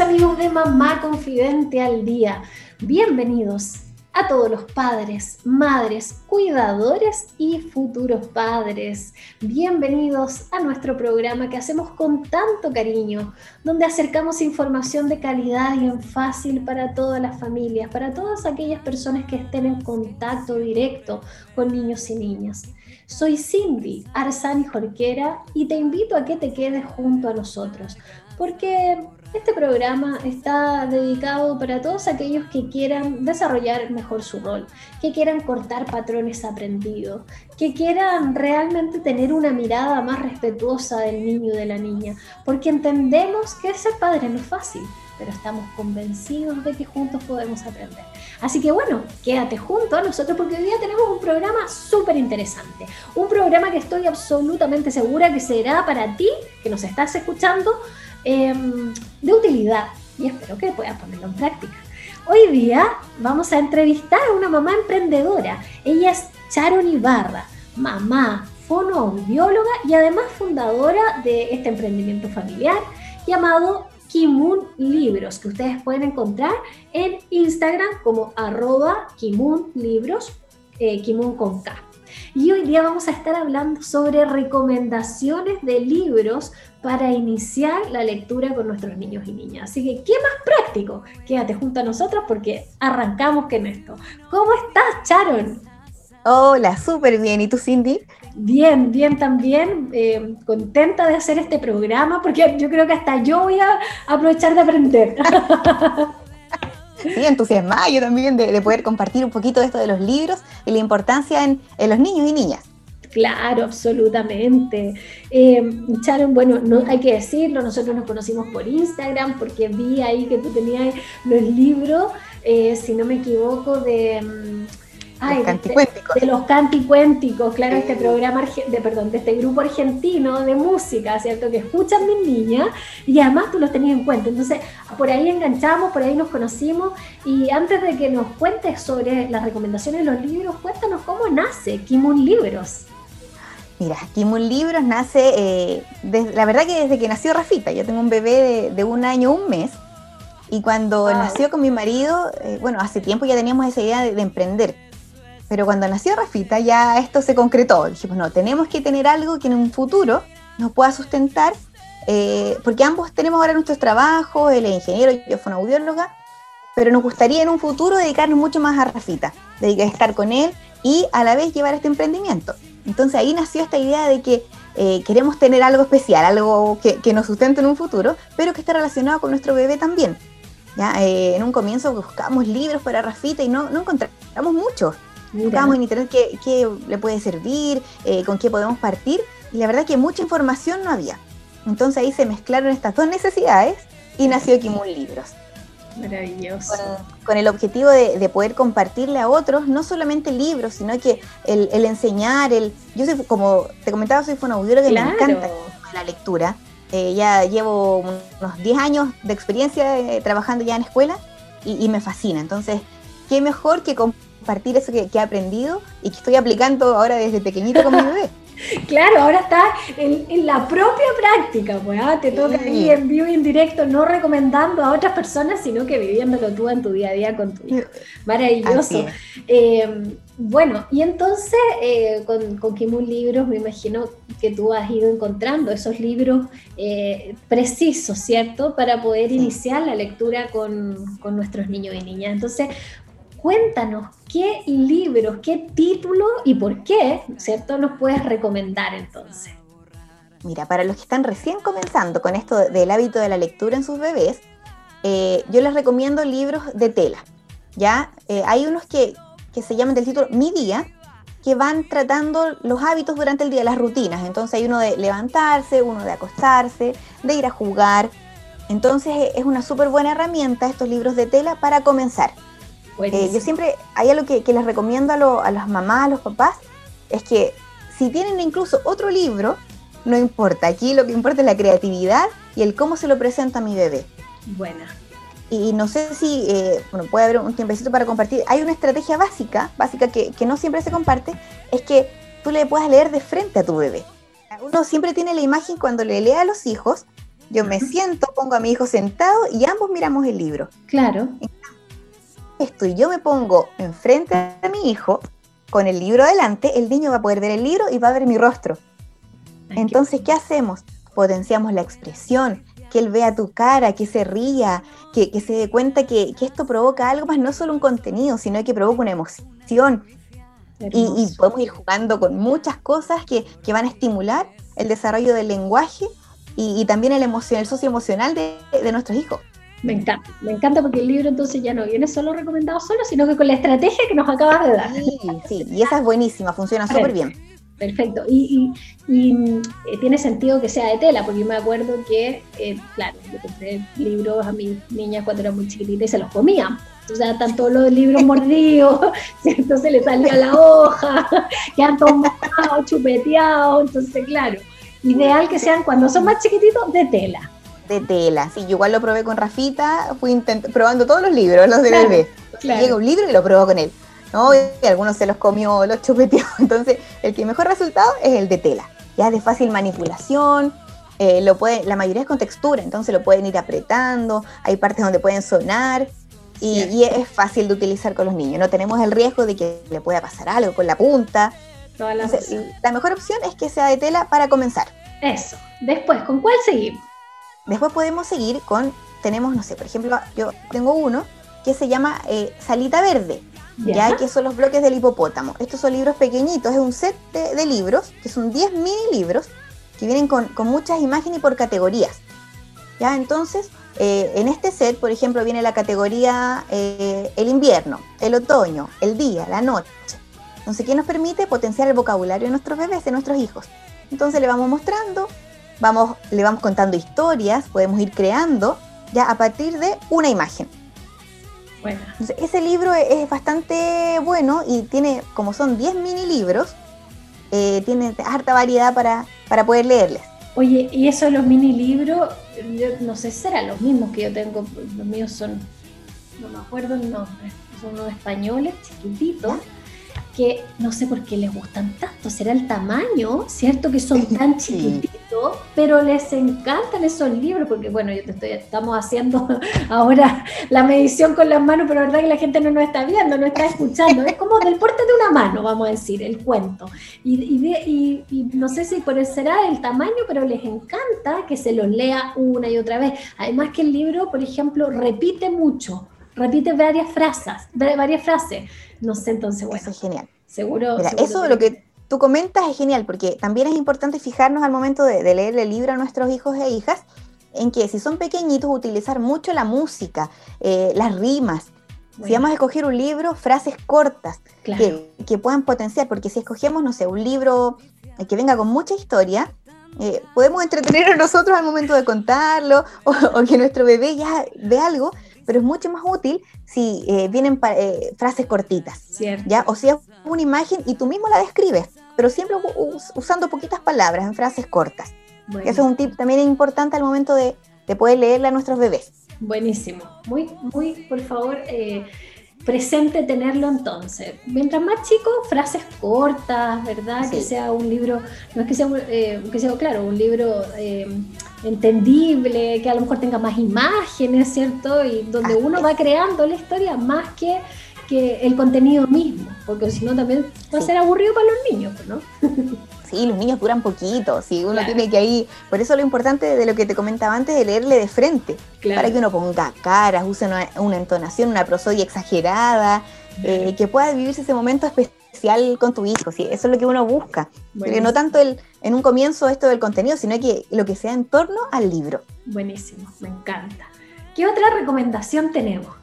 Amigos de Mamá Confidente al Día, bienvenidos a todos los padres, madres, cuidadores y futuros padres. Bienvenidos a nuestro programa que hacemos con tanto cariño, donde acercamos información de calidad y en fácil para todas las familias, para todas aquellas personas que estén en contacto directo con niños y niñas. Soy Cindy Arzani Jorquera y te invito a que te quedes junto a nosotros, porque este programa está dedicado para todos aquellos que quieran desarrollar mejor su rol, que quieran cortar patrones aprendidos, que quieran realmente tener una mirada más respetuosa del niño y de la niña, porque entendemos que ser padre no es fácil, pero estamos convencidos de que juntos podemos aprender. Así que bueno, quédate junto a nosotros porque hoy día tenemos un programa súper interesante, un programa que estoy absolutamente segura que será para ti, que nos estás escuchando, Em, de utilidad y espero que puedas ponerlo en práctica. Hoy día vamos a entrevistar a una mamá emprendedora. Ella es Sharon Ibarra, mamá, fonoaudióloga y además fundadora de este emprendimiento familiar llamado Kimun Libros, que ustedes pueden encontrar en Instagram como arroba Kimun Libros, eh, Kimun con K. Y hoy día vamos a estar hablando sobre recomendaciones de libros para iniciar la lectura con nuestros niños y niñas. Así que, ¿qué más práctico? Quédate junto a nosotros porque arrancamos con esto. ¿Cómo estás, Sharon? Hola, súper bien. ¿Y tú, Cindy? Bien, bien también. Eh, contenta de hacer este programa porque yo creo que hasta yo voy a aprovechar de aprender. Sí, entusiasmada yo también de, poder compartir un poquito de esto de los libros y la importancia en, los niños y niñas. Claro, absolutamente. Eh, Sharon, bueno, no hay que decirlo, nosotros nos conocimos por Instagram porque vi ahí que tú tenías los libros, eh, si no me equivoco, de... Mm, los canticuénticos. De, los canticuénticos, claro, este programa, de, perdón, de este grupo argentino de música, ¿cierto? Que escuchan mis niñas y además tú los tenías en cuenta. Entonces, por ahí enganchamos, por ahí nos conocimos y antes de que nos cuentes sobre las recomendaciones de los libros, cuéntanos cómo nace Kimun Libros. Mira, Kimun Libros nace, eh, la verdad que desde que nació Rafita, yo tengo un bebé de, un año, un mes, y cuando nació con mi marido, eh, bueno, hace tiempo ya teníamos esa idea de emprender pero cuando nació Rafita ya esto se concretó. Dijimos, no, tenemos que tener algo que en un futuro nos pueda sustentar, eh, porque ambos tenemos ahora nuestros trabajos, él es ingeniero, yo soy audióloga, pero nos gustaría en un futuro dedicarnos mucho más a Rafita, dedicar a estar con él y a la vez llevar este emprendimiento. Entonces ahí nació esta idea de que eh, queremos tener algo especial, algo que, nos sustente en un futuro, pero que esté relacionado con nuestro bebé también. ¿ya? Eh, en un comienzo buscamos libros para Rafita y no encontramos muchos. Buscamos en internet qué, le puede servir, eh, con qué podemos partir, y la verdad que mucha información no había. Entonces ahí se mezclaron estas dos necesidades y nació Kimun Libros. Maravilloso. Con, el objetivo de, poder compartirle a otros, no solamente libros, sino que el, enseñar, el. Yo soy, como te comentaba, soy fonoaudióloga que me encanta la lectura. Eh, ya llevo unos 10 años de experiencia eh, trabajando ya en escuela y, y, me fascina. Entonces, qué mejor que compartir compartir eso que, he aprendido y que estoy aplicando ahora desde pequeñito con mi bebé. Claro, ahora está en, la propia práctica, pues ¿ah? te toca ahí en vivo y en directo, no recomendando a otras personas, sino que viviéndolo tú en tu día a día con tu hijo. Maravilloso. Eh, bueno, y entonces eh, con, con Kimun Libros me imagino que tú has ido encontrando esos libros eh, precisos, ¿cierto? Para poder iniciar la lectura con, con, nuestros niños y niñas. Entonces, cuéntanos qué libros, qué título y por qué, ¿cierto? Nos puedes recomendar entonces. Mira, para los que están recién comenzando con esto del hábito de la lectura en sus bebés, eh, yo les recomiendo libros de tela. ¿ya? Eh, hay unos que, se llaman del título Mi Día, que van tratando los hábitos durante el día, las rutinas. Entonces hay uno de levantarse, uno de acostarse, de ir a jugar, Entonces es una súper buena herramienta estos libros de tela para comenzar. Eh, yo siempre, hay algo que, les recomiendo a, a las mamás, a los papás, es que si tienen incluso otro libro, no importa, aquí lo que importa es la creatividad y el cómo se lo presenta a mi bebé. Buena. Y no sé si, eh, bueno, puede haber un tiempecito para compartir. Hay una estrategia básica, básica que, que no siempre se comparte, es que tú le puedas leer de frente a tu bebé. Uno siempre tiene la imagen cuando le lee a los hijos, yo me siento, pongo a mi hijo sentado y ambos miramos el libro. Claro. Esto y yo me pongo enfrente a mi hijo con el libro delante, el niño va a poder ver el libro y va a ver mi rostro. Entonces, ¿qué hacemos? Potenciamos la expresión, que él vea tu cara, que se ría, que, se dé cuenta que, esto provoca algo más, no solo un contenido, sino que provoca una emoción. Y, podemos ir jugando con muchas cosas que, van a estimular el desarrollo del lenguaje y, también el, emoción, el socio emocional de, de nuestros hijos. Me encanta, me encanta porque el libro entonces ya no viene solo recomendado solo, sino que con la estrategia que nos acabas de dar. Sí, sí, y esa es buenísima, funciona súper bien. Perfecto. Y, y, eh, tiene sentido que sea de tela, porque yo me acuerdo que, eh, claro, yo compré libros a mis niñas cuando eran muy chiquititas y se los comían. O sea, están todos los libros mordidos. Se les salía la hoja, quedan todos mojados, chupeteados. Entonces, claro, ideal que sean cuando son más chiquititos de tela. De tela, sí, yo igual lo probé con Rafita, fui probando todos los libros, los de bebé. Llega un libro y lo probó con él. ¿no? Y algunos se los comió, los chupeteó. Entonces, el que mejor resultado es el de tela. Ya es de fácil manipulación, eh, lo puede, la mayoría es con textura, entonces lo pueden ir apretando, hay partes donde pueden sonar y, es fácil de utilizar con los niños. No tenemos el riesgo de que le pueda pasar algo con la punta. la mejor opción es que sea de tela para comenzar. Eso. Después, ¿con cuál seguimos? Después podemos seguir con, tenemos, no sé, por ejemplo, yo tengo uno que se llama eh, Salita Verde ya, que son los bloques del hipopótamo. Estos son libros pequeñitos, es un set de, libros, que son 10 mini libros, que vienen con, muchas imágenes y por categorías. ¿ya? Entonces, eh, en este set, por ejemplo, viene la categoría eh, el invierno, el otoño, el día, la noche. Entonces, ¿qué nos permite potenciar el vocabulario de nuestros bebés, de nuestros hijos? Entonces, le vamos mostrando, vamos, le vamos contando historias, podemos ir creando ya a partir de una imagen. Ese libro es bastante bueno y tiene, como son 10 mini libros, eh, tiene harta variedad para, para poder leerles. Oye, y eso de los mini libros, yo no sé si serán los mismos que yo tengo, los míos son, no me acuerdo el nombre, son unos españoles chiquititos que no sé por qué les gustan tanto, será el tamaño, ¿cierto? Que son tan chiquititos, pero les encantan esos libros, porque bueno, yo te estoy, estamos haciendo ahora la medición con las manos, pero la verdad que la gente no nos está viendo, no está escuchando, es como del porte de una mano, vamos a decir, el cuento. Y, no sé si por será el tamaño, pero les encanta que se los lea una y otra vez. Además que el libro, por ejemplo, repite mucho repite varias frases, varias frases. No sé, entonces, bueno. Eso es genial. Seguro. Mira, eso lo que tú comentas es genial, porque también es importante fijarnos al momento de, leer el libro a nuestros hijos e hijas, en que si son pequeñitos, utilizar mucho la música, eh, las rimas. Si vamos a escoger un libro, frases cortas que, puedan potenciar, porque si escogemos, no sé, un libro que venga con mucha historia, eh, podemos entretener a nosotros al momento de contarlo, o, o, que nuestro bebé ya ve algo, pero es mucho más útil si eh, vienen eh, frases cortitas. ¿ya? O sea, una imagen y tú mismo la describes, pero siempre usando poquitas palabras en frases cortas. Eso es un tip también importante al momento de, de poder leerle a nuestros bebés. Buenísimo. Muy, muy, por favor, eh, presente tenerlo entonces. Mientras más chico, frases cortas, ¿verdad? Que sea un libro, no es que sea, que sea claro, un libro entendible, que a lo mejor tenga más imágenes, ¿cierto? Y donde uno va creando la historia más que, que el contenido mismo, porque si no también va a ser aburrido para los niños, ¿no? Sí, los niños duran poquito, si uno tiene que ahí, por eso lo importante de lo que te comentaba antes de leerle de frente, para que uno ponga caras, use una, entonación, una prosodia exagerada, eh, que pueda vivirse ese momento especial con tu hijo, ¿sí? eso es lo que uno busca, pero no tanto el, en un comienzo esto del contenido, sino que lo que sea en torno al libro. Buenísimo, me encanta. ¿Qué otra recomendación tenemos?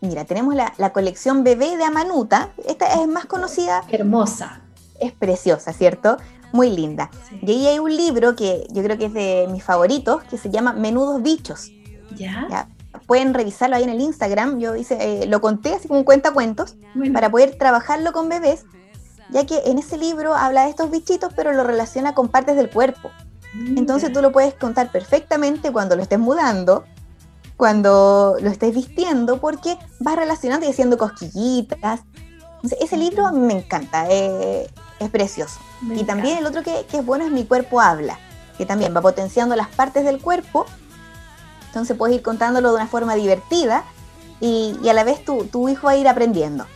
Mira, tenemos la, la colección Bebé de Amanuta, esta es más conocida. Hermosa. Es preciosa, ¿cierto? muy linda. Y ahí hay un libro que yo creo que es de mis favoritos, que se llama Menudos Bichos. Ya. Pueden revisarlo ahí en el Instagram. Yo hice, eh, lo conté así como un cuentacuentos para poder trabajarlo con bebés, ya que en ese libro habla de estos bichitos, pero lo relaciona con partes del cuerpo. Entonces tú lo puedes contar perfectamente cuando lo estés mudando, cuando lo estés vistiendo, porque vas relacionando y haciendo cosquillitas. ese libro me encanta, eh, es precioso. y también el otro que, es bueno es Mi cuerpo habla, que también va potenciando las partes del cuerpo. Entonces puedes ir contándolo de una forma divertida y, a la vez tu, tu, hijo va a ir aprendiendo.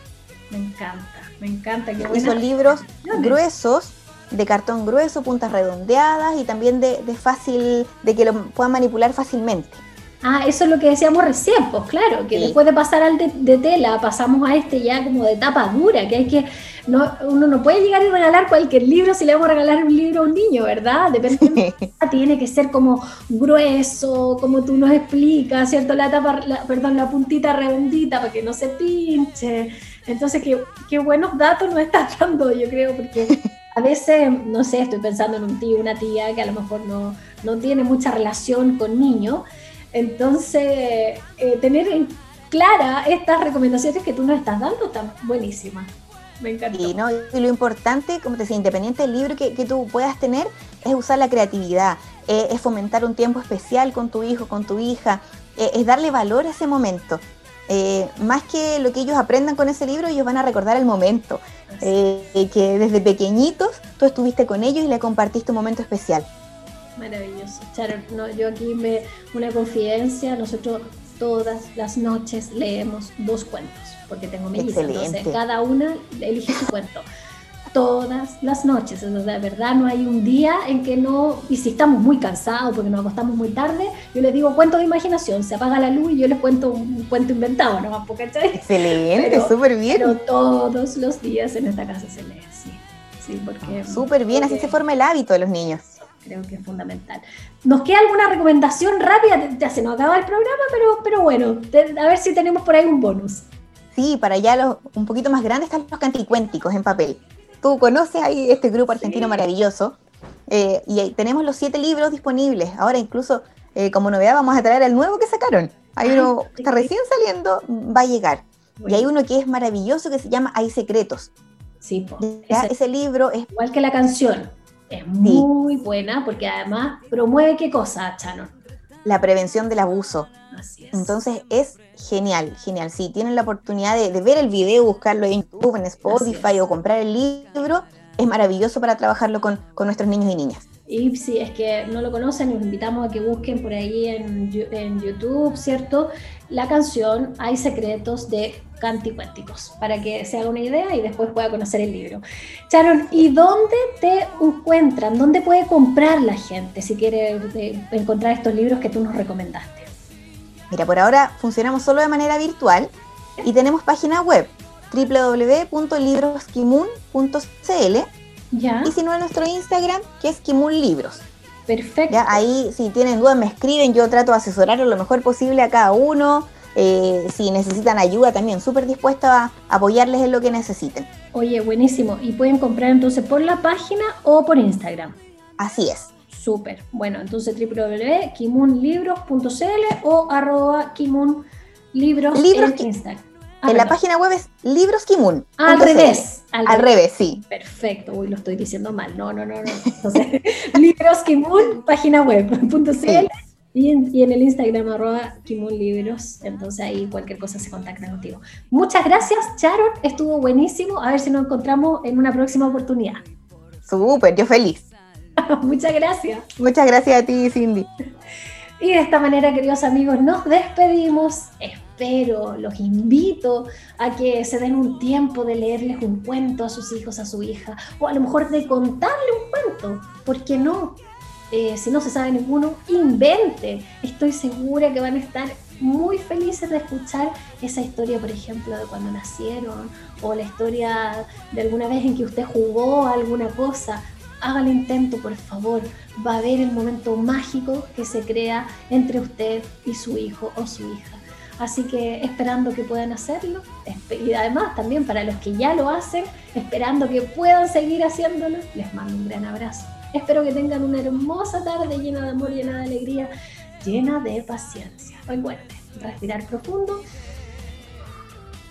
Me encanta, me encanta. y son libros gruesos de cartón grueso, puntas redondeadas y también de, fácil, de que lo puedan manipular fácilmente. Ah, eso es lo que decíamos recién, pues claro, que después de pasar al de, tela, pasamos a este ya como de tapa dura, que hay que, no, uno no puede llegar y regalar cualquier libro si le vamos a regalar un libro a un niño, ¿verdad? Depende, tiene que ser como grueso, como tú nos explicas, ¿cierto? La tapa, perdón, la puntita redondita para que no se pinche. Entonces, qué, buenos datos nos estás dando, yo creo, porque a veces, no sé, estoy pensando en un tío, una tía que a lo mejor no, no tiene mucha relación con niños. Entonces, eh, tener en clara estas recomendaciones que tú nos estás dando están buenísimas. Me no, y lo importante, como te decía, independiente del libro que, que tú puedas tener, es usar la creatividad, eh, es fomentar un tiempo especial con tu hijo, con tu hija, eh, es darle valor a ese momento. Más que lo que ellos aprendan con ese libro, ellos van a recordar el momento. Eh, que desde pequeñitos tú estuviste con ellos y le compartiste un momento especial. Maravilloso. Sharon, yo aquí me una confidencia, nosotros todas las noches leemos dos cuentos, porque tengo mi entonces cada una elige su cuento. Todas las noches, de verdad no hay un día en que no, y si estamos muy cansados porque nos acostamos muy tarde, yo les digo cuento de imaginación, se apaga la luz y yo les cuento un cuento inventado, ¿no? Excelente, súper bien. Pero todos los días en esta casa se lee, sí. Sí, porque... Súper bien, así se forma el hábito de los niños creo que es fundamental. ¿Nos queda alguna recomendación rápida? Ya se nos acaba el programa, pero, pero bueno, a ver si tenemos por ahí un bonus. Sí, para ya los un poquito más grandes están los canticuénticos en papel. Tú conoces ahí este grupo argentino maravilloso. Eh, y tenemos los siete libros disponibles. Ahora incluso eh, como novedad vamos a traer el nuevo que sacaron. Hay uno que está recién saliendo, va a llegar. Y hay uno que es maravilloso que se llama Hay secretos. Sí, ese libro es igual que la canción es muy buena porque además promueve qué cosa, Chano. La prevención del abuso. Así es. Entonces es genial, genial. Si tienen la oportunidad de, ver el video, buscarlo en YouTube, en Spotify o comprar el libro, es maravilloso para trabajarlo con, con nuestros niños y niñas. Y si es que no lo conocen, los invitamos a que busquen por ahí en, en YouTube, ¿cierto? La canción Hay secretos de Canticuénticos, para que se haga una idea y después pueda conocer el libro. Sharon, ¿y dónde te encuentran? ¿Dónde puede comprar la gente si quiere eh, encontrar estos libros que tú nos recomendaste? Mira, por ahora funcionamos solo de manera virtual y tenemos página web www.libroskimun.cl y si no, en nuestro Instagram, que es Kimun Libros. Perfecto. Ahí, si tienen dudas, me escriben. Yo trato de asesorarlos lo mejor posible a cada uno. Eh, si necesitan ayuda, también súper dispuesta a apoyarles en lo que necesiten. Oye, buenísimo. ¿Y pueden comprar entonces por la página o por Instagram? Así es. Súper. Bueno, entonces www.kimunlibros.cl o arroba kimunlibros en Instagram. Ah, en la página web es Libros Kimun. al revés. Al, revés. sí. Perfecto. Uy, lo estoy diciendo mal. No, no, no, no. Entonces, Libros Kimun, página web, Y en, el Instagram arroba Kimun Libros. Entonces ahí cualquier cosa se contacta contigo. Muchas gracias, Sharon. Estuvo buenísimo. A ver si nos encontramos en una próxima oportunidad. Súper, yo feliz. Muchas gracias. Muchas gracias a ti, Cindy. Y de esta manera, queridos amigos, nos despedimos pero los invito a que se den un tiempo de leerles un cuento a sus hijos, a su hija, o a lo mejor de contarle un cuento, ¿por qué no? Eh, si no se sabe ninguno, invente. Estoy segura que van a estar muy felices de escuchar esa historia, por ejemplo, de cuando nacieron, o la historia de alguna vez en que usted jugó alguna cosa. Haga el intento, por favor. Va a haber el momento mágico que se crea entre usted y su hijo o su hija. Así que esperando que puedan hacerlo y además también para los que ya lo hacen, esperando que puedan seguir haciéndolo, les mando un gran abrazo. Espero que tengan una hermosa tarde llena de amor, llena de alegría. llena de paciencia. Recuerde, respirar profundo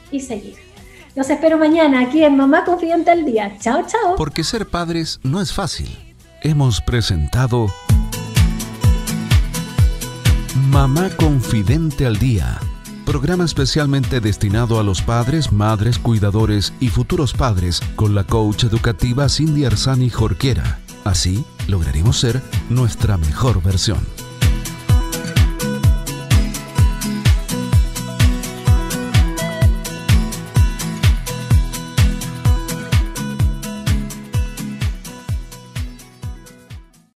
y seguir. Los espero mañana aquí en Mamá Confidente al Día. Chao, chao. Porque ser padres no es fácil. Hemos presentado Mamá Confidente al Día. Programa especialmente destinado a los padres, madres, cuidadores y futuros padres con la coach educativa Cindy Arzani Jorquera. Así lograremos ser nuestra mejor versión.